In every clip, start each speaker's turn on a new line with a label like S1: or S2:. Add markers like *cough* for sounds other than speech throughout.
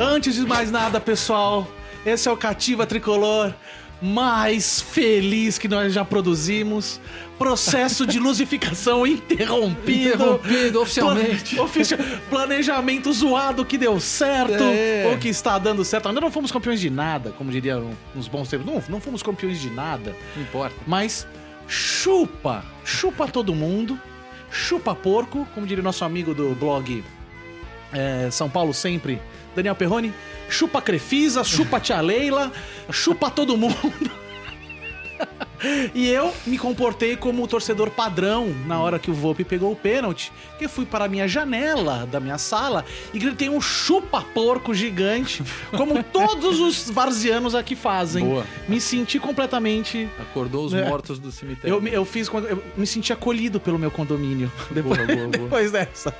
S1: Antes de mais nada, pessoal, esse é o Cativa Tricolor mais feliz que nós já produzimos. Processo de *laughs* luzificação interrompido.
S2: Interrompido oficialmente.
S1: Pla- ofici- planejamento zoado que deu certo
S2: É.
S1: ou que está dando certo. Ainda não fomos campeões de nada, como diriam nos bons tempos. Não, não fomos campeões de nada.
S2: Não importa.
S1: Mas chupa, chupa todo mundo, chupa porco, como diria nosso amigo do blog é, São Paulo Sempre, Daniel Perrone, chupa Crefisa, chupa Tia Leila, chupa todo mundo. E eu me comportei como o torcedor padrão na hora que o Volpe pegou o pênalti, que fui para a minha janela da minha sala e gritei um chupa-porco gigante, como *laughs* todos os varzianos aqui fazem.
S2: Boa.
S1: Me senti completamente
S2: Acordou os
S1: É.
S2: mortos do cemitério.
S1: eu, me- eu fiz eu me senti acolhido pelo meu condomínio depois,
S2: Boa, boa, boa. *laughs*
S1: depois dessa.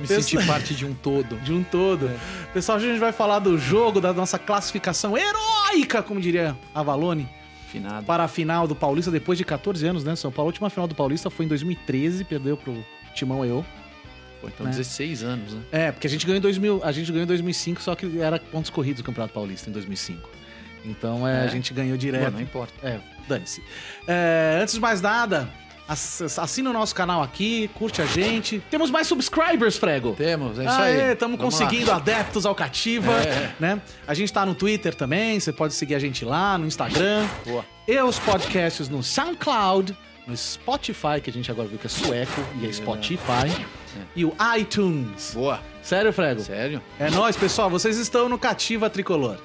S2: me senti parte de um todo.
S1: De um todo. Pessoal, hoje a gente vai falar do jogo, da nossa classificação heróica, como diria a Valone,
S2: Finado.
S1: para a final do Paulista depois de 14 anos, né? São Paulo, a última final do Paulista foi em 2013, perdeu pro Timão eu.
S2: Pô, então
S1: né?
S2: 16 anos, né?
S1: É, porque a gente ganhou em 2000, a gente ganhou em 2005, só que era pontos corridos o Campeonato Paulista em 2005. Então é,
S2: É?
S1: a gente ganhou direto.
S2: Pô, não importa.
S1: É, dane-se. É, antes de mais nada, assina o nosso canal aqui, curte a gente. Temos mais subscribers, Frego.
S2: Temos, é isso
S1: Aê,
S2: aí.
S1: estamos conseguindo
S2: lá.
S1: adeptos ao Cativa,
S2: É.
S1: né? A gente tá no Twitter também, você pode seguir a gente lá, no Instagram.
S2: Boa.
S1: E os podcasts no SoundCloud, no Spotify, que a gente agora viu que é sueco, e é Spotify. E o iTunes.
S2: Boa.
S1: Sério, Frego?
S2: Sério?
S1: É nóis, pessoal. Vocês estão no Cativa Tricolor.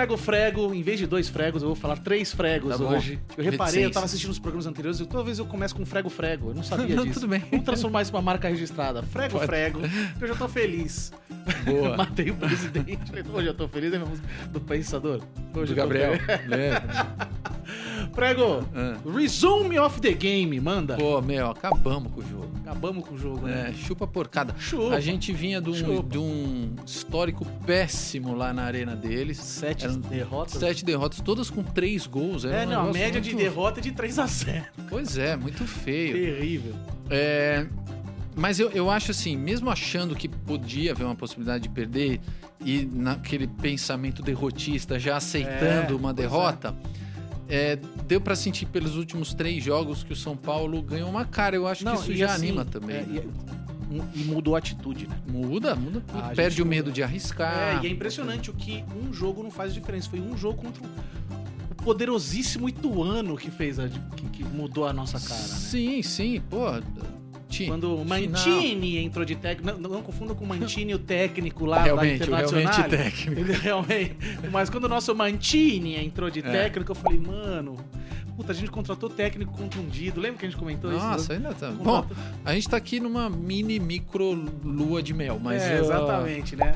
S1: Frego, frego. Em vez de dois fregos, eu vou falar três fregos
S2: Tá
S1: hoje. Eu reparei, eu tava assistindo os programas anteriores e toda vez eu começo com frego, frego. Eu não sabia *laughs*
S2: Não,
S1: disso.
S2: tudo bem.
S1: Vamos transformar isso numa marca registrada. Frego,
S2: Pode.
S1: frego. eu já tô feliz.
S2: Boa. *laughs*
S1: Matei o presidente. Hoje eu tô feliz, é minha música do Pensador. Hoje
S2: Do
S1: eu
S2: Gabriel.
S1: feliz.
S2: É. *laughs*
S1: Prego,
S2: Ah.
S1: resume of the game, manda.
S2: Pô, meu, acabamos com o jogo.
S1: Acabamos com o jogo, né?
S2: É, chupa porcada.
S1: Chupa.
S2: A gente vinha de um, de um histórico péssimo lá na arena deles.
S1: Sete
S2: Eram
S1: derrotas.
S2: Sete derrotas, todas com três gols. Era
S1: É,
S2: um
S1: não, a média de
S2: muito-
S1: derrota é de 3 a 0
S2: Pois é, muito feio.
S1: Terrível.
S2: É, mas eu, eu acho assim, mesmo achando que podia haver uma possibilidade de perder e naquele pensamento derrotista, já aceitando
S1: É,
S2: uma
S1: pois é.
S2: É, deu pra sentir pelos últimos três jogos que o São Paulo ganhou uma cara. Eu acho que isso já
S1: assim,
S2: anima também.
S1: é,
S2: né?
S1: e, e mudou a atitude, né?
S2: Muda, muda. tudo.
S1: A
S2: Perde o medo
S1: muda.
S2: de arriscar.
S1: É, e é impressionante o que um jogo não faz diferença. Foi um jogo contra o poderosíssimo Ituano que fez a, que, que mudou a nossa cara, né?
S2: Sim, sim, pô. Ti-
S1: Quando o
S2: final.
S1: Mantini entrou de técnico. Não, não confunda com o Mantini, o técnico lá
S2: Realmente,
S1: da
S2: o
S1: Internacional.
S2: realmente técnico.
S1: Ele realmente. Mas quando o nosso Mantini entrou de
S2: É.
S1: técnico, eu falei, mano. Puta, a gente contratou técnico contundido. Lembra que a gente comentou isso?
S2: Nossa, ainda tá. Bom, a gente tá aqui numa mini micro lua de mel, mas.
S1: é,
S2: uh,
S1: exatamente, né?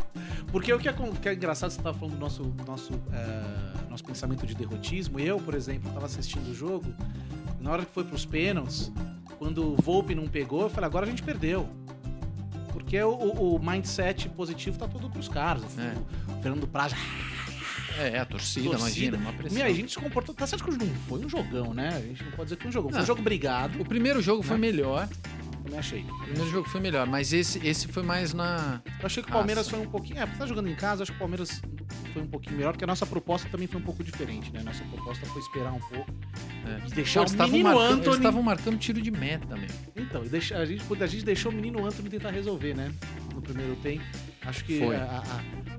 S1: Porque o que é, que é engraçado, você tava falando do nosso, nosso, é, nosso pensamento de derrotismo. Eu, por exemplo, tava assistindo o jogo, na hora que foi pros pênaltis, quando o Volpe não pegou, eu falei, agora a gente perdeu. Porque o, o- mindset positivo tá todo pros caras. O,
S2: É.
S1: o Fernando Praz,
S2: É, a torcida,
S1: Torcida.
S2: imagina, uma pressão.
S1: Meu, a gente se comportou. Tá certo que não foi um jogão, né? A gente não pode dizer que foi um jogão. Foi um
S2: Não.
S1: jogo brigado.
S2: O primeiro jogo foi
S1: Né?
S2: melhor.
S1: Também achei.
S2: O primeiro jogo foi melhor, mas esse, esse foi mais na.
S1: Eu achei que o Palmeiras
S2: Nossa.
S1: foi um pouquinho. É, tá jogando em casa, acho que o Palmeiras foi um pouquinho melhor, porque a nossa proposta também foi um pouco diferente, né? Nossa proposta foi esperar um pouco.
S2: É.
S1: E deixar
S2: Pô, eles
S1: o
S2: estavam
S1: menino
S2: marcando, eles
S1: Anthony.
S2: estavam marcando tiro de meta mesmo.
S1: Então, e a, gente, a gente deixou o menino Anthony tentar resolver, né? No primeiro tempo. Acho que a-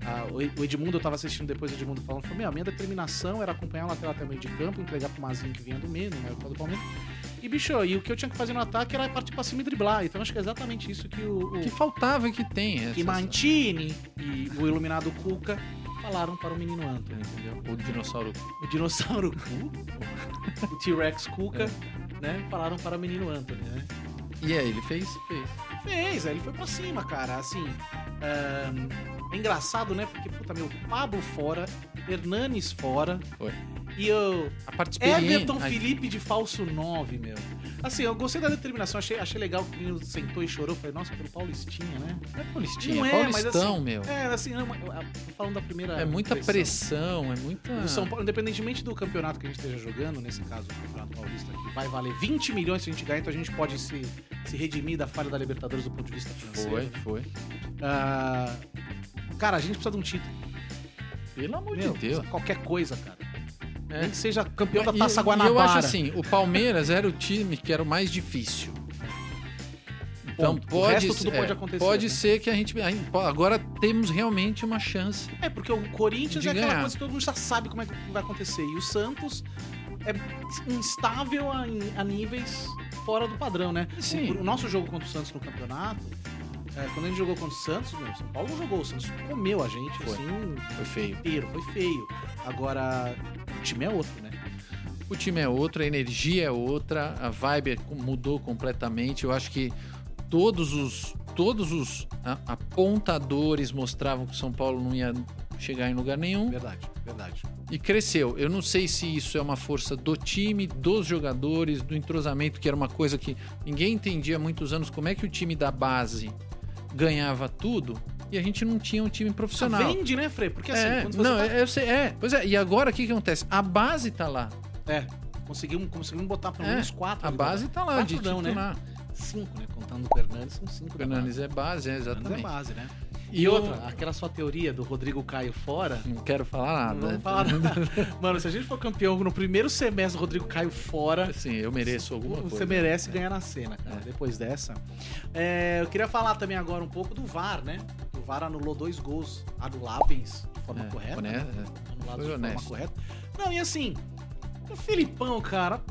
S1: a- a- o Edmundo, eu tava assistindo depois o Edmundo falando, falou, meu, a minha determinação era acompanhar o lateral até o meio de campo, entregar pro Mazinho que vinha do meio, no maior do Palmeiras. E, bicho, e o que eu tinha que fazer no ataque era partir pra cima e driblar. Então acho que é exatamente isso que o, o
S2: Que faltava e que tem.
S1: que
S2: essa-
S1: Mantini e o iluminado Cuca falaram para o menino Anthony, entendeu?
S2: O dinossauro.
S1: O dinossauro Cu, *laughs* o T-Rex Cuca, né? Falaram para o menino Anthony, né?
S2: E aí, ele fez? Fez.
S1: Fez, aí ele foi pra cima, cara. Assim, ahn, É engraçado, né? Porque, puta, meu, Pablo fora, Hernanes fora.
S2: Foi.
S1: E eu.
S2: A parte.
S1: Everton Felipe de falso 9, meu. Assim, eu gostei da determinação, achei, achei legal que o menino sentou e chorou. Falei, nossa, pelo Paulistinha, né?
S2: Não é Paulistinha,
S1: Não
S2: é
S1: é,
S2: Paulistão,
S1: assim,
S2: meu.
S1: É, assim, não, ah, tô falando da primeira.
S2: É muita
S1: impressão.
S2: pressão, é muita.
S1: O São Paulo, independentemente do campeonato que a gente esteja jogando, nesse caso, o Campeonato Paulista, que vai valer 20 milhões se a gente ganhar, então a gente pode se, se redimir da falha da Libertadores do ponto de vista financeiro.
S2: Foi,
S1: né?
S2: foi.
S1: Ah, cara, a gente precisa de um título.
S2: Pelo amor
S1: Meu,
S2: de Deus.
S1: Qualquer coisa, cara.
S2: É.
S1: Nem que seja campeão da
S2: E-
S1: Taça
S2: e
S1: Guanabara.
S2: eu acho assim, o Palmeiras era o time que era o mais difícil. Então.
S1: O
S2: pode,
S1: resto tudo
S2: é,
S1: pode acontecer,
S2: Pode
S1: né?
S2: ser que a gente agora temos realmente uma chance.
S1: É, porque o Corinthians é aquela
S2: ganhar.
S1: coisa que todo mundo já sabe como é que vai acontecer. E o Santos é instável a, a níveis fora do padrão, né?
S2: Sim.
S1: O, o nosso jogo contra o Santos no campeonato, é, quando a gente jogou contra o Santos, meu, São Paulo não jogou, o Santos comeu a gente,
S2: Foi.
S1: assim,
S2: Foi feio.
S1: inteiro, foi feio. Agora, o time é outro, né?
S2: O time é outro, a energia é outra, a vibe é- mudou completamente. Eu acho que todos os todos os apontadores mostravam que o São Paulo não ia chegar em lugar nenhum
S1: Verdade, verdade.
S2: e cresceu. Eu não sei se isso é uma força do time, dos jogadores, do entrosamento, que era uma coisa que ninguém entendia há muitos anos como é que o time da base ganhava tudo e a gente não tinha um time profissional.
S1: Vende, né, Frei? Porque assim,
S2: é,
S1: quando você
S2: não,
S1: tá...
S2: é, eu sei, é. Pois é, e agora o que, que acontece? A base tá lá.
S1: É, conseguimos, conseguimos botar pelo
S2: É,
S1: menos quatro.
S2: A base tá lá,
S1: Quatro
S2: de
S1: não, né? Cinco, né? Contando o Fernandes, são cinco.
S2: Fernandes é base, é,
S1: base. Fernandes é
S2: exatamente.
S1: base, né?
S2: E,
S1: outra, aquela sua teoria do Rodrigo Caio fora.
S2: não quero falar
S1: Não
S2: nada.
S1: vamos falar nada. *laughs* Mano, se a gente for campeão no primeiro semestre, Rodrigo Caio fora.
S2: Sim, eu mereço alguma
S1: Você
S2: coisa.
S1: merece ganhar na cena, cara.
S2: É.
S1: Depois dessa. É, eu queria falar também agora um pouco do VAR, né? O VAR anulou dois gols anuláveis de forma
S2: É,
S1: correta.
S2: honesto,
S1: né?
S2: é.
S1: Anulados
S2: Foi
S1: de forma
S2: honesto.
S1: correta. Não, e assim, o Filipão, cara,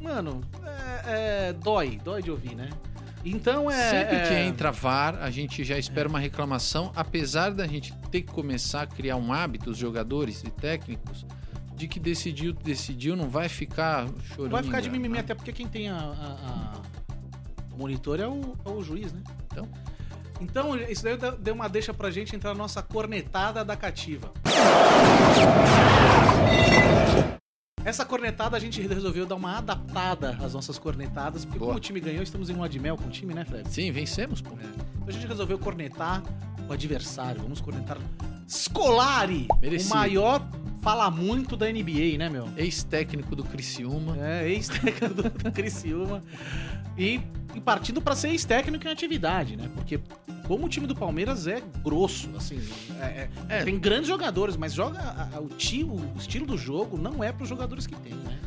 S1: mano, é, é, dói, dói de ouvir, né? Então é.
S2: Sempre que
S1: é-
S2: entra VAR, a gente já espera uma reclamação, apesar da gente ter que começar a criar um hábito, os jogadores e técnicos, de que decidiu, decidiu, não vai ficar chorando.
S1: Não vai ficar de mimimi, até porque quem tem a, a- a- o monitor é o, é o juiz, né?
S2: Então.
S1: Então, isso daí deu uma deixa pra gente entrar na nossa cornetada da cativa. Essa cornetada a gente resolveu dar uma adaptada às nossas cornetadas, porque
S2: Boa.
S1: como o time ganhou, estamos em uma de mel com o time, né, Fred?
S2: Sim, vencemos, pô.
S1: Então a gente resolveu cornetar o adversário. Vamos cornetar Scolari,
S2: Merecido.
S1: o maior fala muito da NBA, né, meu?
S2: Ex-técnico do Criciúma.
S1: É, ex-técnico do, do *laughs* Criciúma. E, e partindo pra ser ex-técnico em atividade, né? Porque como o time do Palmeiras é grosso, assim, é- é-
S2: É.
S1: tem grandes jogadores, mas joga a- a- o, ti- o estilo do jogo não é pros jogadores que tem, né?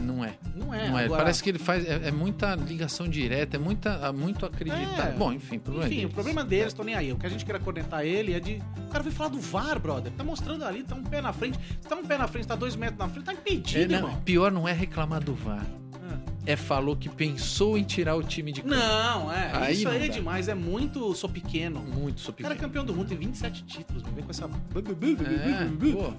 S2: Não é.
S1: Não é.
S2: não é.
S1: Agora-
S2: Parece que ele faz. É, é muita ligação direta, é muita, muito acreditar.
S1: É.
S2: Bom, enfim, problema
S1: Enfim,
S2: deles.
S1: o problema deles, tô nem aí. O que a gente queira cornetar ele é de. O cara veio falar do VAR, brother. Tá mostrando ali, tá um pé na frente. Se tá um pé na frente, tá dois metros na frente, tá
S2: É,
S1: impedido,
S2: não,
S1: irmão.
S2: pior não é reclamar do VAR.
S1: Ah.
S2: É falou que pensou em tirar o time de campo.
S1: Não, é.
S2: Aí
S1: isso
S2: não
S1: aí é
S2: dá.
S1: demais. É muito. Sou pequeno.
S2: Muito
S1: O
S2: sou
S1: cara é
S2: pequeno.
S1: campeão do mundo, tem 27 títulos, me vem com essa.
S2: É, pô.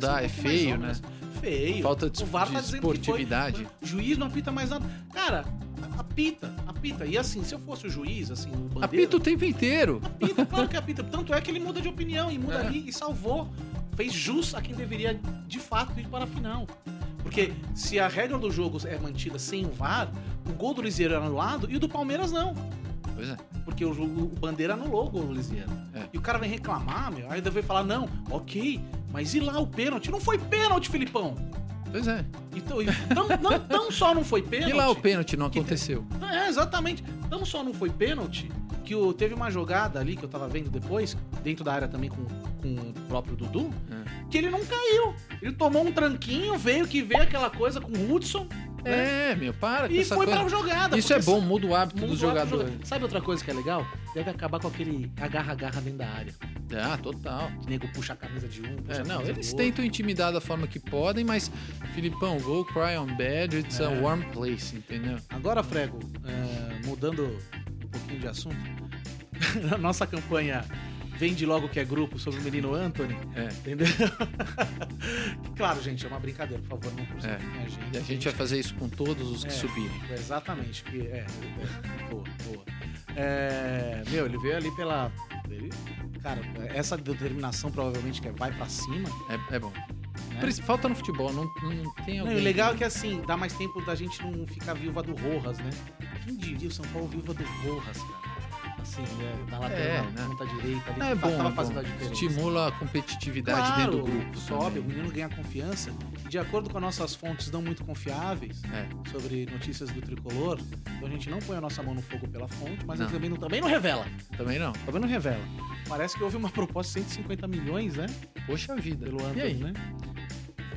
S2: Não dá, é feio, né?
S1: mas Feio.
S2: Falta de,
S1: o VAR
S2: de
S1: tá dizendo que foi.
S2: esportividade.
S1: O juiz não apita mais nada. Cara, apita, apita. E assim, se eu fosse o juiz, assim, o bandeira,
S2: Apita o tempo inteiro.
S1: Apita, claro que apita. Tanto é que ele muda de opinião e muda
S2: É.
S1: ali e salvou. Fez jus a quem deveria, de fato, ir para a final. Porque se a regra do jogo é mantida sem o VAR, o gol do Lisieiro é anulado e o do Palmeiras não.
S2: Pois é.
S1: Porque o, o, Bandeira anulou o gol do.
S2: É.
S1: E o cara vem reclamar, meu. Aí deve falar, não, ok, mas e lá o pênalti? Não foi pênalti, Filipão.
S2: Pois é.
S1: Então, então não, não só não foi pênalti. *laughs*
S2: E lá o pênalti não
S1: Que-
S2: aconteceu.
S1: É, exatamente. Não só não foi pênalti, que o, teve uma jogada ali que eu tava vendo depois, dentro da área também com, com o próprio Dudu,
S2: É.
S1: que ele não caiu. Ele tomou um tranquinho, veio que veio aquela coisa com o Hudson né?
S2: É, meu, para
S1: e foi
S2: coisa.
S1: pra jogada.
S2: Isso é bom, muda o hábito
S1: muda
S2: dos
S1: o hábito
S2: jogadores.
S1: jogador. Sabe outra coisa que é legal? Deve acabar com aquele agarra-agarra dentro da área.
S2: Ah, total.
S1: Que nego puxa a camisa de um,
S2: É,
S1: a
S2: não, eles tentam intimidar da forma que podem, mas Filipão, go cry on bed, it's a
S1: É.
S2: warm place, entendeu?
S1: Agora, Frego, é, mudando um pouquinho de assunto, *laughs* na nossa campanha vende logo que é grupo sobre o menino Anthony.
S2: É.
S1: Entendeu? *laughs* claro, gente, é uma brincadeira, por favor, não
S2: É.
S1: crucifiquem a gente.
S2: A gente vai fazer isso com todos os que
S1: É.
S2: subirem.
S1: Exatamente. Que, é, é, boa, boa. É, meu, ele veio ali pela. ele- cara, essa determinação provavelmente que é vai pra cima.
S2: É, é bom.
S1: Né?
S2: Falta no futebol, não, não tem alguém.
S1: o legal é que assim, dá mais tempo da gente não ficar viúva do Rojas, né? Quem diria o São Paulo viúva do Rojas, cara? Assim, né? na lateral,
S2: É,
S1: na
S2: né?
S1: ponta direita, ali,
S2: é bom,
S1: tava
S2: é
S1: fazendo a diferença.
S2: Estimula a competitividade
S1: Claro,
S2: dentro do grupo.
S1: Sobe, o menino ganha confiança. E de acordo com as nossas fontes não muito confiáveis
S2: É.
S1: sobre notícias do tricolor, então a gente não põe a nossa mão no fogo pela fonte, mas
S2: Não.
S1: também não, também não revela.
S2: Também não.
S1: Também não revela. Parece que houve uma *laughs* proposta de 150 milhões, né?
S2: Poxa vida.
S1: Pelo
S2: e aí?
S1: né?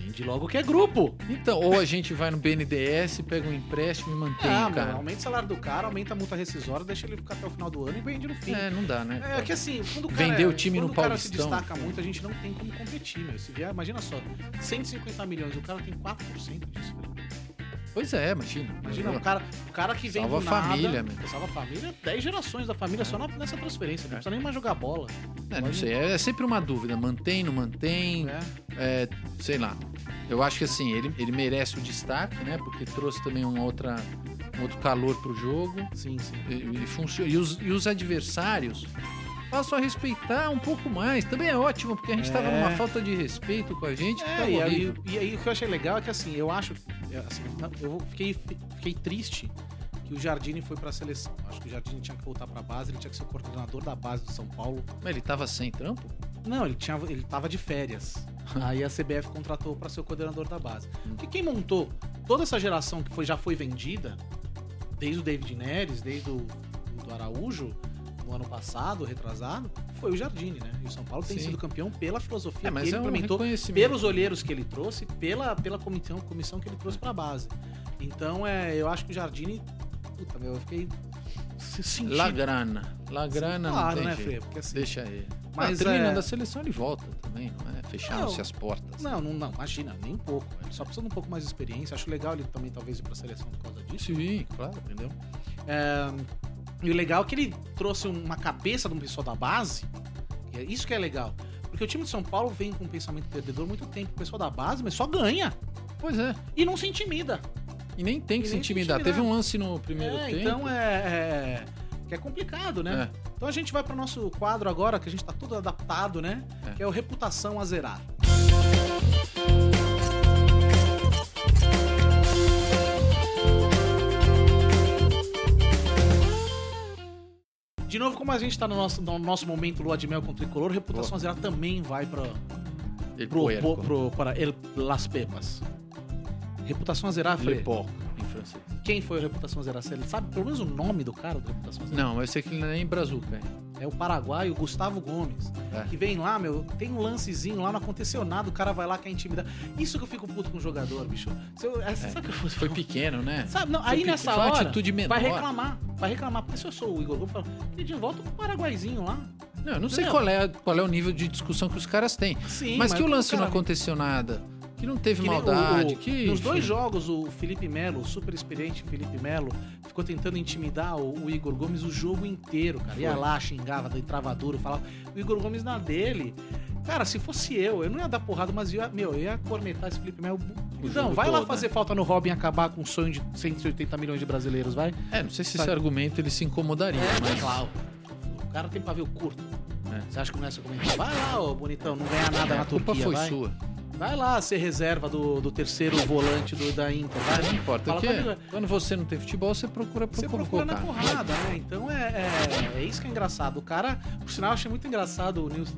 S1: Vende logo que é grupo.
S2: Então, ou a gente vai no BNDES, pega um empréstimo e mantém
S1: Ah,
S2: cara.
S1: mano, aumenta o salário do cara, aumenta a multa rescisória, deixa ele ficar até o final do ano e vende no fim.
S2: É, não dá, né?
S1: É que assim, quando o cara,
S2: Vender o time no
S1: o cara se
S2: Paulistão.
S1: destaca muito, a gente não tem como competir, meu. Se vier, imagina só, 150 milhões, o cara tem 4% disso, velho.
S2: Pois é, imagina.
S1: Imagina, o cara, o cara que vem
S2: Salva
S1: do
S2: a
S1: nada,
S2: família, meu.
S1: Salva a família, 10 gerações da família só nessa transferência. Não
S2: É.
S1: precisa nem mais jogar bola.
S2: É, não sei, é sempre uma dúvida. Mantém, não mantém,
S1: né?
S2: é, sei lá. Eu acho que assim, ele, ele merece o destaque, né? Porque trouxe também uma outra, um outro calor pro jogo.
S1: Sim, sim.
S2: E, e. E, os, e os adversários passam a respeitar um pouco mais. Também é ótimo, porque a gente tava
S1: É.
S2: numa falta de respeito com a gente.
S1: É, e aí, e aí o que eu achei legal é que assim, eu acho. assim, eu fiquei, fiquei triste que o Jardine foi pra seleção. Acho que o Jardine tinha que voltar pra base, ele tinha que ser o coordenador da base do São Paulo.
S2: Mas ele tava sem trampo?
S1: Não, ele, tinha, ele tava de férias. *laughs* Aí a CBF contratou pra ser o coordenador da base. Porque quem montou toda essa geração que foi, já foi vendida, desde o David Neres, desde o do Araújo, no ano passado, retrasado, foi o Jardine, né? E o São Paulo tem
S2: Sim.
S1: sido campeão pela filosofia
S2: É, mas
S1: que ele
S2: é um
S1: implementou pelos olheiros que ele trouxe, pela, pela comissão, comissão que ele trouxe pra base. Então, é, eu acho que o Jardine. Puta, meu, eu fiquei se sentindo.
S2: La grana. La grana
S1: claro,
S2: não tem
S1: né. Fê? Porque assim.
S2: Deixa ele.
S1: Mas,
S2: Mas terminando
S1: é-
S2: a seleção ele volta também, não é? Fecharam-se
S1: Não.
S2: as portas.
S1: Não, não, não, imagina, nem um pouco. Ele só precisa de um pouco mais de experiência. Acho legal ele também, talvez, ir pra seleção por causa disso.
S2: Sim, claro.
S1: Entendeu? É, e o legal é que ele trouxe uma cabeça de um pessoal da base. é Isso que é legal. Porque o time de São Paulo vem com um pensamento perdedor muito tempo. O pessoal da base, mas só ganha.
S2: Pois é.
S1: E não se intimida.
S2: E nem tem que se
S1: nem se
S2: intimidar.
S1: intimidar.
S2: Teve um lance no primeiro
S1: É,
S2: tempo.
S1: então é, é- Que é complicado, né?
S2: É.
S1: Então a gente vai pro nosso quadro agora, que a gente tá tudo adaptado, né?
S2: É.
S1: Que é o Reputação a Zerar. De novo, como a gente tá no nosso, no nosso momento lua de mel com o tricolor, reputação a zerar também vai pra, pro, pro, pro- para El, Las Pepas. Reputação a zerar,
S2: Le
S1: Fred.
S2: porco, francês.
S1: Quem foi o Reputação a zerar? Você sabe pelo menos o nome do cara do Reputação a zerar?
S2: Não, eu sei que ele não é nem brazuca.
S1: É o paraguaio Gustavo Gomes.
S2: É.
S1: Que vem lá, meu, tem um lancezinho lá, não aconteceu nada, o cara vai lá, quer intimidar. Isso que eu fico puto com o jogador, bicho. Se eu, é, Sabe o que eu fosse
S2: Foi pequeno, né?
S1: Sabe, não,
S2: Foi
S1: aí nessa hora,
S2: atitude menor.
S1: vai reclamar, vai reclamar. Porque se eu sou o Igor Gomes, falo, de volta pro paraguaizinho lá.
S2: Não, eu não sei
S1: Não.
S2: qual é, qual é o nível de discussão que os caras têm.
S1: Sim,
S2: mas que o lance
S1: cara
S2: não aconteceu nada. Que não teve
S1: Que
S2: maldade.
S1: o- o-
S2: que,
S1: nos dois jogos, o Felipe Melo, o super experiente Felipe Melo, ficou tentando intimidar o, o Igor Gomes o jogo inteiro, cara. Ia lá, xingava, entrava duro, falava. O Igor Gomes na dele. Cara, se fosse eu, eu não ia dar porrada, mas ia, meu, eu ia cornetar esse Felipe Melo. Não, vai lá
S2: todo,
S1: fazer
S2: né?
S1: falta no Robin e acabar com um sonho de 180 milhões de brasileiros, vai.
S2: É, não sei se
S1: Sabe?
S2: esse argumento ele se incomodaria, mas.
S1: claro. O cara tem pavio curto.
S2: É.
S1: Você acha que não é seu comentário? Vai lá, ô bonitão, não ganha nada
S2: É,
S1: na
S2: a culpa
S1: Turquia,
S2: foi
S1: vai.
S2: sua.
S1: Vai lá ser reserva do, do terceiro volante do, da Inter, vai.
S2: Não importa.
S1: Fala
S2: que Quando você não tem futebol, você procura
S1: Você
S2: como
S1: procura na
S2: colocar.
S1: porrada, né? Então é, é, é isso que é engraçado. O cara, por sinal, eu achei muito engraçado o Nilson.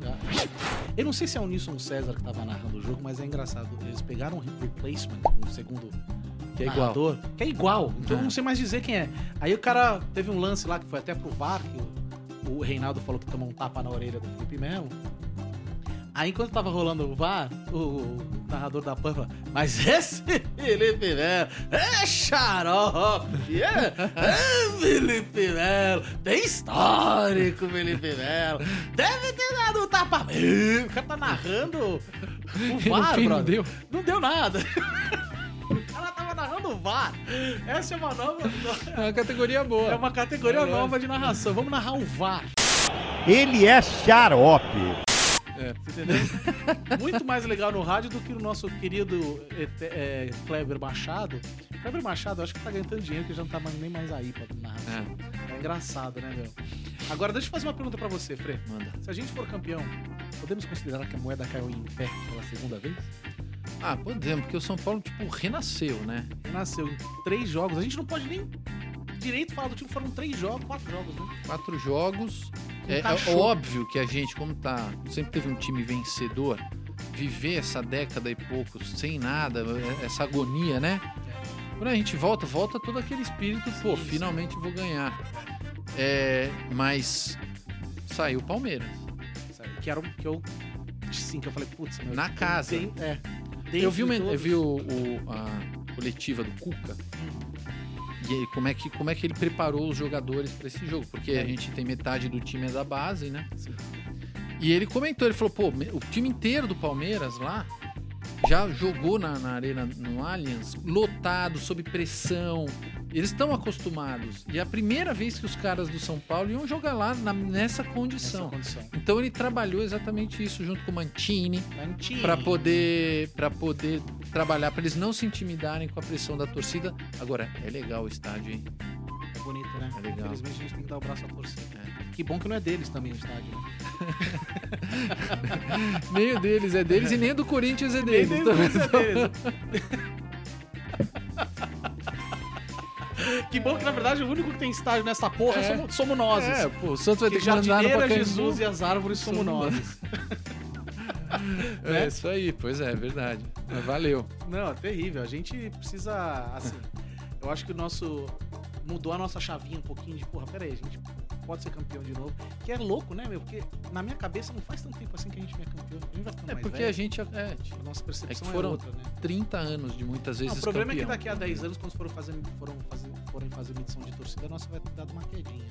S1: Eu não sei se é o Nilson César que tava narrando o jogo, mas é engraçado. Eles pegaram um replacement, um segundo
S2: Que é igual.
S1: narrador, que é igual. Então eu
S2: É.
S1: não sei mais dizer quem é. Aí o cara teve um lance lá que foi até pro VAR, que o, o Reinaldo falou que tomou um tapa na orelha do Felipe Melo. Aí enquanto tava rolando o VAR, o, narrador da PAN falou, mas esse Felipe Melo é xarope, é, é Felipe Melo, tem histórico Felipe Melo, deve ter dado um tapa. O cara tá narrando o VAR,
S2: fim não deu.
S1: Não deu nada. *laughs* O cara tava narrando o VAR. Essa é uma nova.
S2: É uma categoria boa.
S1: É uma categoria
S2: É,
S1: nova de narração. Vamos narrar o VAR.
S3: Ele é xarope.
S1: Você entendeu? *laughs* Muito mais legal no rádio do que o nosso querido é, é, Kleber Machado. Kleber Machado, eu acho que tá ganhando tanto dinheiro que já não tá nem mais aí pra narrar. É. engraçado, né, meu? Agora, deixa eu fazer uma pergunta pra você, Fre.
S2: Manda.
S1: Se a gente for campeão, podemos considerar que a moeda caiu em pé pela segunda vez?
S2: Ah, podemos, porque o São Paulo, tipo, renasceu, né?
S1: Nasceu em três jogos. A gente não pode nem direito falar do time. Foram três jogos, quatro jogos, né?
S2: Quatro jogos. É, é
S1: Encaixou.
S2: óbvio que a gente, como tá, sempre teve um time vencedor, viver essa década e pouco sem nada, essa agonia, né? Quando a gente volta, volta todo aquele espírito, pô,
S1: Sim, sim.
S2: finalmente vou ganhar. É, mas saiu o Palmeiras.
S1: Que era o que eu. Sim, que eu falei, putz, meu.
S2: Na casa.
S1: tem- é.
S2: Eu vi, uma, eu vi o, o- a coletiva do Cuca. E como é, que, como é que ele preparou os jogadores para esse jogo? Porque a gente tem metade do time é da base, né?
S1: Sim.
S2: E ele comentou, ele falou, pô, o time inteiro do Palmeiras lá já jogou na, na arena no Allianz, lotado, sob pressão. Eles estão acostumados. E é a primeira vez que os caras do São Paulo iam jogar lá na- nessa
S1: Nessa
S2: condição.
S1: condição.
S2: Então ele trabalhou exatamente isso junto com o Mantini
S1: Antini.
S2: para poder para poder trabalhar para eles não se intimidarem com a pressão da torcida. Agora é legal o estádio, hein?
S1: É bonito, né?
S2: É legal.
S1: Infelizmente a gente tem que dar o braço a torcer.
S2: É.
S1: Que bom que não é deles também o estádio. Né? *laughs*
S2: Nem o deles é deles e nem do Corinthians é deles.
S1: Nem deles é deles. *laughs* que bom que na verdade o único que tem estádio nessa porra
S2: É.
S1: somos, somos nós.
S2: É, pô, o Santos vai ter
S1: Que
S2: que mandar no
S1: jardineira,
S2: Pacaembu.
S1: Jesus e as árvores somos
S2: Somos
S1: nós. *laughs* *laughs*
S2: É
S1: né?
S2: isso aí, pois é, é verdade. Mas valeu.
S1: Não, é terrível. A gente precisa, assim, eu acho que o nosso mudou a nossa chavinha um pouquinho de, porra, peraí, a gente pode ser campeão de novo. Que é louco, né, meu? Porque na minha cabeça não faz tanto tempo assim que a gente é campeão. A gente vai ficando
S2: É
S1: mais
S2: porque
S1: velho.
S2: a gente é, tipo,
S1: A nossa percepção
S2: é
S1: é,
S2: que foram
S1: outra, né?
S2: 30 anos de muitas
S1: Não,
S2: vezes
S1: o problema
S2: campeão.
S1: é que daqui a 10 anos, quando foram fazer, foram fazer, forem fazer medição de torcida, a nossa vai ter dado uma quedinha.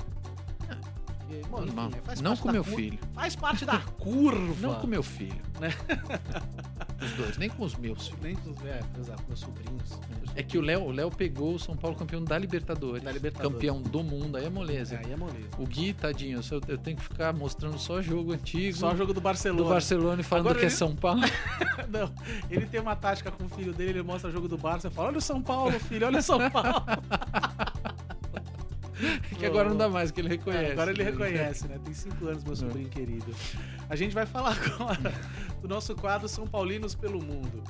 S1: Bom, enfim, é, faz
S2: Não com meu
S1: cur-
S2: filho.
S1: Faz parte da *laughs* curva.
S2: Não com meu filho.
S1: Né? *laughs*
S2: Os dois, nem com os meus filhos.
S1: Nem com os é, meus sobrinhos.
S2: É que o Léo, o Léo pegou o São Paulo campeão da Libertadores.
S1: Da Libertadores.
S2: Campeão do mundo, aí é moleza.
S1: É, aí é moleza.
S2: O Gui, tadinho, eu, eu tenho que ficar mostrando só jogo antigo
S1: Só jogo do Barcelona.
S2: do Barcelona e falando
S1: Agora
S2: que é
S1: ele-
S2: São Paulo. *laughs*
S1: Não, ele tem uma tática com o filho dele, ele mostra o jogo do Barça e fala: Olha o São Paulo, filho, olha o São Paulo. *laughs*
S2: que agora não dá mais, que ele reconhece.
S1: É, agora ele reconhece, né? Tem cinco anos, meu sobrinho querido. A gente vai falar agora do nosso quadro São Paulinos pelo Mundo.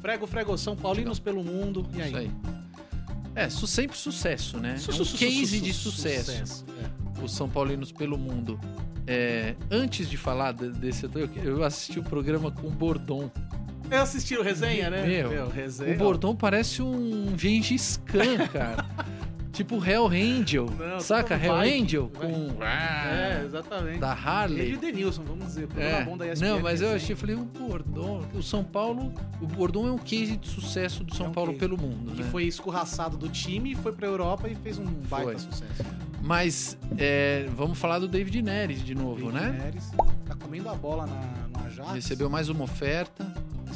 S1: Frego, frego, São Paulinos pelo Mundo. E aí?
S2: Isso aí. É, su- sempre sucesso, né?
S1: Su-
S2: é um
S1: su-
S2: case
S1: su-
S2: de
S1: su-
S2: sucesso.
S1: É.
S2: Os São Paulinos pelo mundo. É, antes de falar de- desse, eu, eu assisti o programa com o Bordon.
S1: Eu assisti o resenha, né?
S2: Meu,
S1: resenha.
S2: O Bordon parece um Gengis Khan, cara. *laughs* tipo Hell Angel.
S1: Não,
S2: saca? Hell
S1: Viking,
S2: Angel
S1: Viking.
S2: com.
S1: É, exatamente.
S2: Da
S1: Ele e
S2: Harley.
S1: o Denilson, vamos dizer.
S2: É.
S1: bom da ESPN,
S2: Não, mas eu achei, eu falei, o Bordon, o São Paulo, o Bordon é um case de sucesso do São
S1: É um
S2: Paulo
S1: case.
S2: pelo mundo,
S1: Que
S2: né?
S1: foi escorraçado do time, foi pra Europa e fez um baita sucesso.
S2: Mas é, vamos falar do David Neres de novo,
S1: David
S2: né?
S1: Neres tá comendo a bola na, Ajax.
S2: Recebeu mais uma oferta.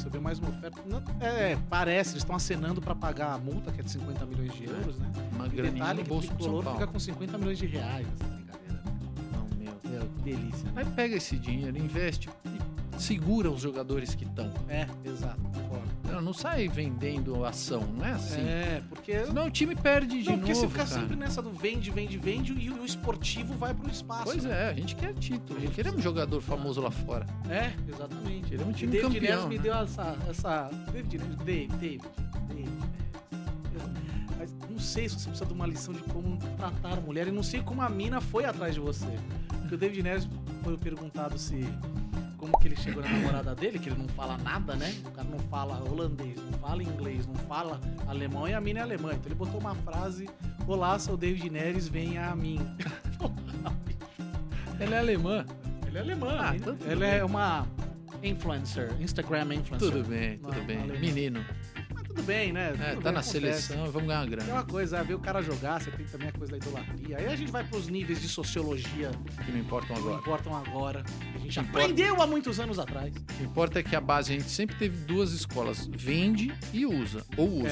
S1: Recebeu mais uma oferta. Não- é, parece, eles estão acenando pra pagar a multa, que é de 50 milhões de euros, né?
S2: Uma
S1: detalhe
S2: bolso
S1: o tricolor
S2: Paulo.
S1: fica com 50 milhões de reais brincadeira.
S2: Não, meu.
S1: Meu, que delícia. né?
S2: Aí pega esse dinheiro, investe e segura os jogadores que estão.
S1: É, exato.
S2: Não, não sai vendendo ação, não é assim.
S1: É, porque...
S2: Senão o time perde de
S1: não, porque
S2: novo,
S1: se ficar
S2: cara.
S1: sempre nessa do vende, vende, vende e o, esportivo vai pro espaço.
S2: Pois
S1: né?
S2: é, a gente quer título, a gente queremos um jogador famoso lá fora.
S1: É, exatamente.
S2: Ele é um time
S1: David
S2: campeão,
S1: me
S2: né?
S1: deu essa. essa David, David, David, David Mas não sei se você precisa de uma lição de como tratar a mulher e não sei como a mina foi atrás de você. Porque o David Neres foi perguntado se. Como que ele chegou na namorada dele, que ele não fala nada, né? O cara não fala holandês, não fala inglês, não fala alemão e a mina é alemã. Então ele botou uma frase: Olá, sou David Neres, venha a mim. *laughs*
S2: Ela é alemã.
S1: Ele é alemã.
S2: Ah, então
S1: ele
S2: bem.
S1: é uma influencer, Instagram influencer.
S2: Tudo bem, tudo
S1: Não,
S2: bem.
S1: alemã.
S2: Menino.
S1: Mas tudo bem, né?
S2: É,
S1: Tudo
S2: tá
S1: bem,
S2: na
S1: acontece.
S2: seleção, vamos ganhar uma
S1: É
S2: grana.
S1: uma coisa, é ver o cara jogar, você tem também a coisa da idolatria. Aí a gente vai pros níveis de sociologia
S2: Que não importam
S1: que não
S2: agora.
S1: importam agora. Que
S2: Que importa-
S1: aprendeu há muitos anos atrás.
S2: O que importa é que a base, a gente sempre teve duas escolas: vende e usa. Ou usa.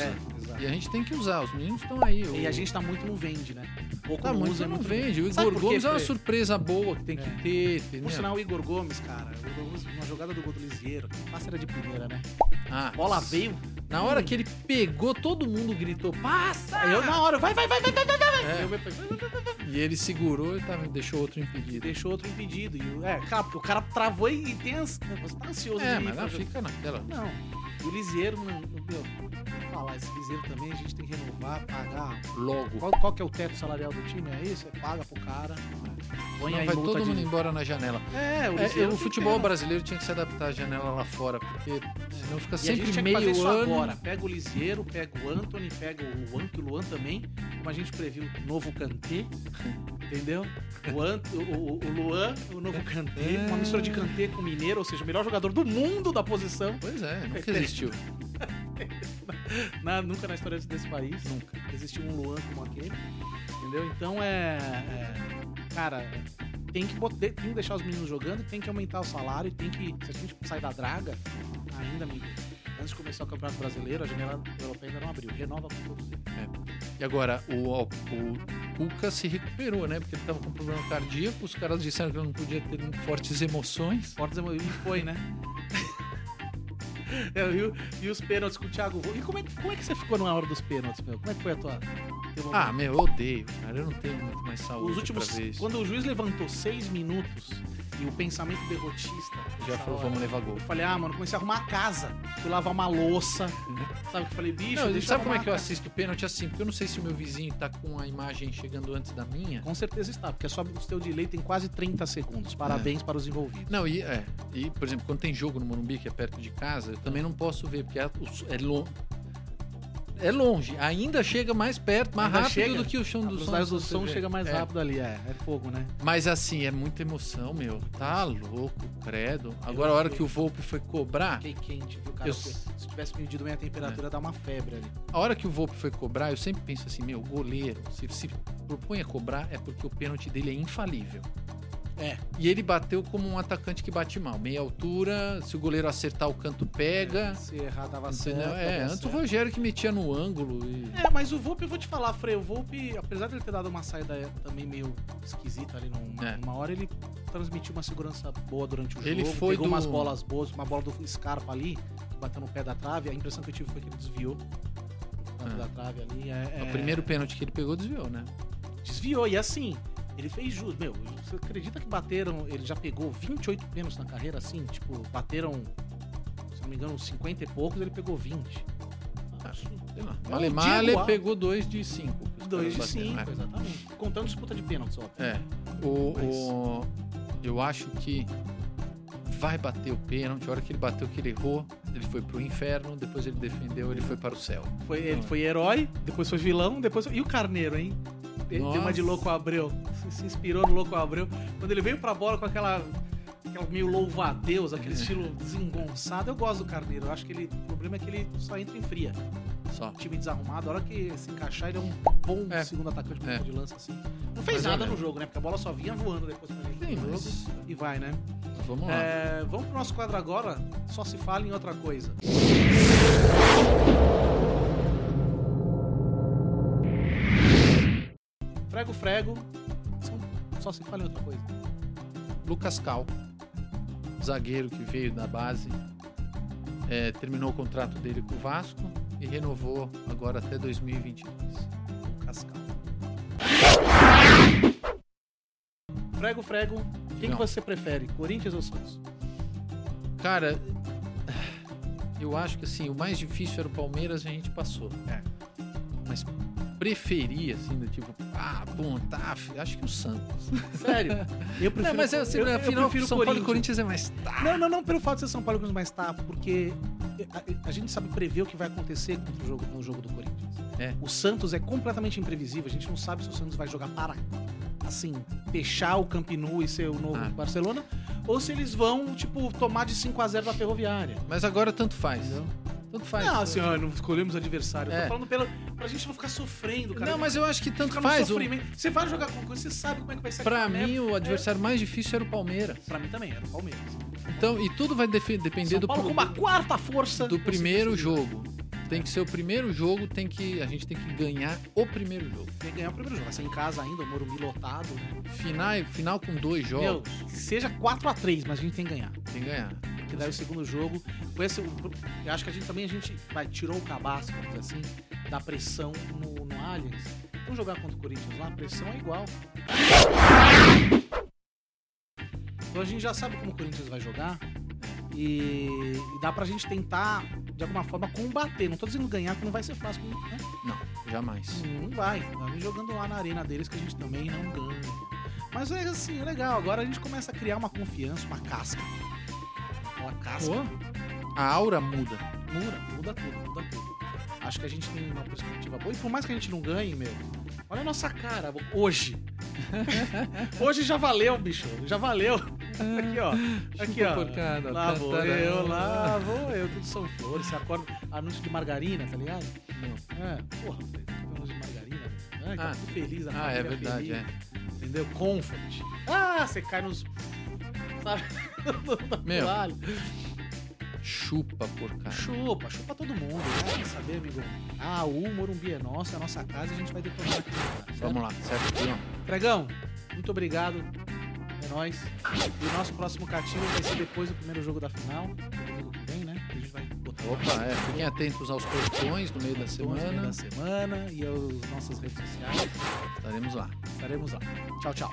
S1: É.
S2: E a gente tem que usar, os meninos estão aí.
S1: E a gente tá muito no vende, né? Pouco
S2: Tá muito,
S1: usa, é
S2: não
S1: muito no
S2: vende. O Igor
S1: quê,
S2: Gomes é uma surpresa boa que tem que
S1: É.
S2: ter, entendeu?
S1: Por sinal, o Igor Gomes, cara, o Igor Gomes, uma jogada do do Lisieiro, passe era de primeira, né?
S2: Ah,
S1: A bola veio.
S2: Na hora que ele pegou, todo mundo gritou: passa!
S1: Eu na hora, vai, vai, vai, vai, vai, vai, vai.
S2: É.
S1: Eu vai, vai, vai, vai.
S2: E ele segurou e tá, deixou outro impedido.
S1: deixou outro impedido. E, é, cara, o cara travou e, e tem ans... Você tá ansioso
S2: É,
S1: ir
S2: mas ela
S1: jogo.
S2: fica naquela.
S1: Não. O Lisieiro, não, não- meu, vou falar, esse Lisieiro também a gente tem que renovar, pagar.
S2: Logo.
S1: Qual, qual que é o teto salarial do time? É isso? É paga pro cara. Põe
S2: Não, vai todo
S1: de...
S2: mundo embora na janela.
S1: É, o
S2: É,
S1: Lisieiro
S2: o futebol
S1: pena.
S2: brasileiro tinha que se adaptar à janela lá fora, porque senão fica
S1: a
S2: sempre
S1: que fazer
S2: meio
S1: isso
S2: ano.
S1: agora. Pega o Lisieiro, pega o Anthony, pega o Luan, que o Luan também, como a gente previu, o novo Kanté, entendeu? O, Ant, o, o- Luan, o novo Kanté,
S2: É.
S1: uma mistura de Kanté com Mineiro, ou seja, o melhor jogador do mundo da posição.
S2: Pois é, nunca existiu. *laughs*
S1: Na- nunca na história desse país, nunca. Existiu um Luan como aquele, entendeu? Então é. é, cara, tem que, bot- tem que deixar os meninos jogando, tem que aumentar o salário, tem que. Se a gente sair da draga, ainda, amigo, antes de começar o Campeonato Brasileiro, a janela europeia ainda não abriu. Renova com todos eles.
S2: E agora, o, o Cuca se recuperou, né? Porque ele tava com problema cardíaco, os caras disseram que ele não podia ter fortes emoções.
S1: Fortes emo- e foi, né? *laughs* É, e, e os pênaltis com o Thiago. E como é, que- como é que você ficou na hora dos pênaltis, meu? Como é que foi a tua. Momento?
S2: Ah, meu, eu odeio, cara. Eu não tenho muito mais saúde
S1: Os últimos. Quando o juiz levantou seis minutos e o pensamento derrotista.
S2: Já falou,
S1: hora,
S2: vamos levar gol.
S1: Eu falei, ah, mano, comecei a arrumar a casa. Fui lavar uma louça. Sabe que eu falei, bicho,
S2: Não, sabe como é que eu assisto o pênalti assim? Porque eu não sei se o meu vizinho tá com a imagem chegando antes da minha.
S1: Com certeza está, porque só o seu delay tem quase 30 segundos. Parabéns para os envolvidos.
S2: Não, e, é, e, por exemplo, quando tem jogo no Morumbi, que é perto de casa, eu também não posso ver, porque é, é, lo- é longe. Ainda chega mais perto, mais
S1: Ainda
S2: rápido
S1: chega.
S2: do que o chão
S1: A
S2: do som.
S1: velocidade do som chega mais
S2: É.
S1: rápido ali, é. É fogo, né?
S2: Mas assim, é muita emoção, meu. Tá louco, credo. Agora, a hora que o Volpe foi cobrar,
S1: Fiquei quente, viu, cara?
S2: Eu-
S1: Se tivesse medido bem a temperatura, dá uma febre ali.
S2: a hora que o Volpe foi cobrar, eu sempre penso assim, meu, goleiro, se se propõe a cobrar, é porque o pênalti dele é infalível.
S1: É.
S2: E ele bateu como um atacante que bate mal. Meia altura, se o goleiro acertar o canto pega.
S1: Se errar, dava certo.
S2: É, antes o. Rogério que metia no ângulo. E...
S1: É, mas o Volpe, eu vou te falar, Frei, o Volpe, apesar de ele ter dado uma saída também meio esquisita ali numa,
S2: É.
S1: numa hora, ele transmitiu uma segurança boa durante o jogo.
S2: Ele foi
S1: pegou
S2: do-
S1: umas bolas boas, uma bola do Scarpa ali, bateu no pé da trave. A impressão que eu tive foi que ele desviou
S2: É.
S1: da trave ali. É,
S2: O
S1: é-
S2: primeiro pênalti que ele pegou desviou, né?
S1: Desviou, e assim, ele fez jus. Meu, você acredita que bateram. Ele já pegou 28 pênaltis na carreira, assim? Tipo, bateram, se não me engano, uns 50 e poucos, ele pegou 20.
S2: Ah, sei lá.
S1: É
S2: Male Male pegou dois de cinco. que os
S1: 2 de
S2: caras bateram,
S1: 5,
S2: né?
S1: exatamente. Contando disputa de pênaltis, ó.
S2: É. O, o- eu acho que vai bater o pênalti. A hora que ele bateu, que ele errou, ele foi pro inferno. Depois ele defendeu, ele foi para o céu.
S1: Foi, ele
S2: Não,
S1: foi herói, depois foi vilão, depois foi... E o Carneiro, hein? Ele deu uma de
S2: Nossa.
S1: Louco Abreu. Se, inspirou no Louco Abreu. Quando ele veio pra bola com aquela... Aquela meio louva-a-Deus, aquele
S2: É.
S1: estilo desengonçado. Eu gosto do Carneiro. Eu acho que ele... O problema é que ele só entra em fria.
S2: Só.
S1: time desarrumado, a hora que se encaixar, ele é um bom
S2: É.
S1: segundo atacante
S2: É.
S1: de lança, assim. Não fez
S2: Mas
S1: nada no jogo, né? Porque a bola só vinha voando depois pra gente
S2: Sim, mas
S1: e vai, né?
S2: vamos lá.
S1: É, vamos pro nosso quadro agora, só se fala em outra coisa. Frego, frego, só- se fala outra coisa.
S2: Lucas Cal, zagueiro que veio da base, é, terminou o contrato dele com o Vasco e renovou agora até 2022.
S1: Cascal. Frego, frego, quem que você prefere, Corinthians ou Santos?
S2: Cara, eu acho que assim, o mais difícil era o Palmeiras e a gente passou.
S1: É.
S2: Mas preferia, assim, do tipo, ah, bom, tá, acho que o Santos. *laughs*
S1: Sério? Eu prefiro,
S2: Não, mas eu, assim,
S1: eu, eu
S2: afinal,
S1: prefiro
S2: São Paulo e
S1: Corinthians.
S2: É mais tá.
S1: Não, não, não pelo fato de ser São Paulo e Corinthians, mas tá, porque a, a gente sabe prever o que vai acontecer contra o jogo, no jogo do Corinthians.
S2: É.
S1: O Santos é completamente imprevisível, a gente não sabe se o Santos vai jogar para, assim, fechar o Camp Nou e ser o novo
S2: Ah.
S1: Barcelona, ou se eles vão, tipo, tomar de 5 a 0 da Ferroviária.
S2: Mas agora tanto faz.
S1: Entendeu?
S2: Tanto faz.
S1: Não, assim, ó, não escolhemos adversário. Eu
S2: É.
S1: tô falando pela, pra gente não ficar sofrendo, cara.
S2: Não, mas eu acho que tanto
S1: Ficar
S2: faz. O.
S1: Você vai jogar com coisa, você sabe como é que vai ser
S2: pra
S1: né?
S2: mim, o adversário mais difícil era o Palmeiras.
S1: Pra mim também, era o Palmeiras.
S2: Então, e tudo vai depender
S1: São
S2: do,
S1: Paulo com uma quarta força.
S2: do primeiro jogo. Tem que ser o primeiro jogo, tem que a gente tem que ganhar o primeiro jogo.
S1: Tem que ganhar o primeiro jogo. Vai ser em casa ainda, o Morumbi lotado. Né?
S2: Final, final com dois
S1: Meu,
S2: jogos,
S1: que seja 4x3, mas a gente tem que ganhar.
S2: tem que ganhar.
S1: Porque daí o segundo jogo. Com esse, eu acho que a gente também a gente vai, tirou o cabaço, vamos dizer assim, da pressão no, no Allianz. Vamos jogar contra o Corinthians lá, a pressão é igual. Então a gente já sabe como o Corinthians vai jogar. E, e dá pra gente tentar, de alguma forma, combater. Não tô dizendo ganhar, que não vai ser fácil, né?
S2: Não, jamais.
S1: Não vai. A gente jogando lá na arena deles que a gente também não ganha. Mas é assim, é legal. Agora a gente começa a criar uma confiança, uma casca. Aquela casca.
S2: Pô, a aura muda.
S1: Muda, muda tudo, muda tudo. Acho que a gente tem uma perspectiva boa. E por mais que a gente não ganhe, meu, olha a nossa cara hoje. *laughs* hoje já valeu, bicho. Já valeu. Aqui, ó. *laughs* Aqui, ó.
S2: porcada,
S1: Lá vou
S2: tantarão.
S1: eu, lá vou eu. Tudo são flores. Você acorda, anúncio de margarina, tá ligado?
S2: Não.
S1: É, porra, anúncio de margarina. Ai, tá
S2: Ah.
S1: tudo feliz, a
S2: Ah, é verdade,
S1: feliz,
S2: é.
S1: Entendeu? Comfort. Ah, você cai nos... Sabe? *laughs*
S2: Meu.
S1: toalha.
S2: Chupa porcaria.
S1: Chupa, chupa todo mundo, né? Quer saber, amigo? Ah, o Morumbi é nosso, é a nossa casa e a gente vai detonar aqui. Cara,
S2: Vamos lá, certo?
S1: Pregão, muito obrigado nós. E o nosso próximo cativo vai ser depois do primeiro jogo da final. Domingo que vem, né?
S2: Opa, é. Fiquem atentos aos postões no meio da semana.
S1: No
S2: meio
S1: da semana e às nossas redes sociais.
S2: Estaremos lá.
S1: Estaremos lá. Tchau, tchau.